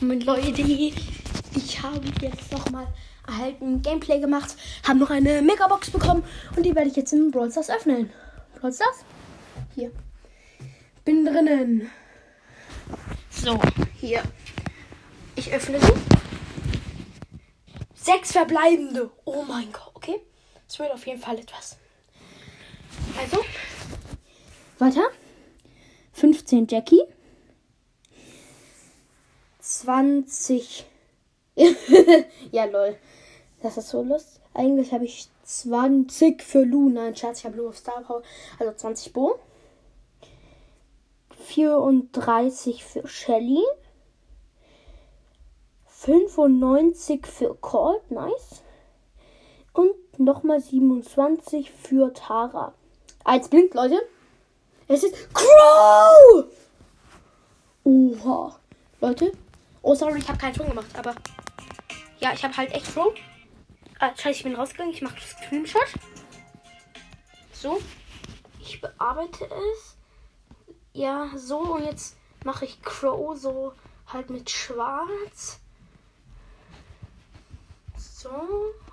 Und Leute, ich habe jetzt nochmal erhalten Gameplay gemacht, habe noch eine Megabox bekommen und die werde ich jetzt in Brawl Stars öffnen. Brawl Stars? Hier. Bin drinnen. So, hier. Ich öffne sie. Sechs verbleibende. Oh mein Gott, okay. Es wird auf jeden Fall etwas. Also, weiter. 15 Jackie. 20. ja, lol. Das ist so lustig. Eigentlich habe ich 20 für Lu. Nein, Schatz, ich habe Lu auf Star Power. Also 20 Bo. 34 für Shelly. 95 für Colt. Nice. Und nochmal 27 für Tara. Eins blinkt, Leute. Es ist Crow! Oha. Leute. Oh, sorry, ich habe keinen Ton gemacht, aber. Ja, ich habe halt echt Crow. Ah, scheiße, ich bin rausgegangen. Ich mache Screenshot. So. Ich bearbeite es. Ja, so. Und jetzt mache ich Crow so halt mit schwarz. So.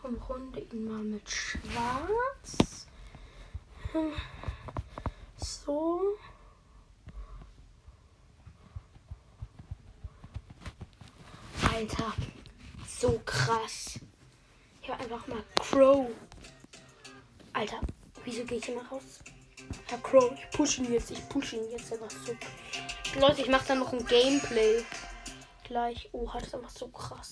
Umrunde ihn mal mit schwarz. So. Alter. So krass. Ich habe einfach mal Crow. Alter, wieso gehe ich immer raus? Herr Crow, ich pushe ihn jetzt. Ich pushe ihn jetzt einfach so. Leute, ich mache dann noch ein Gameplay. Gleich. Oh, hat es einfach so krass.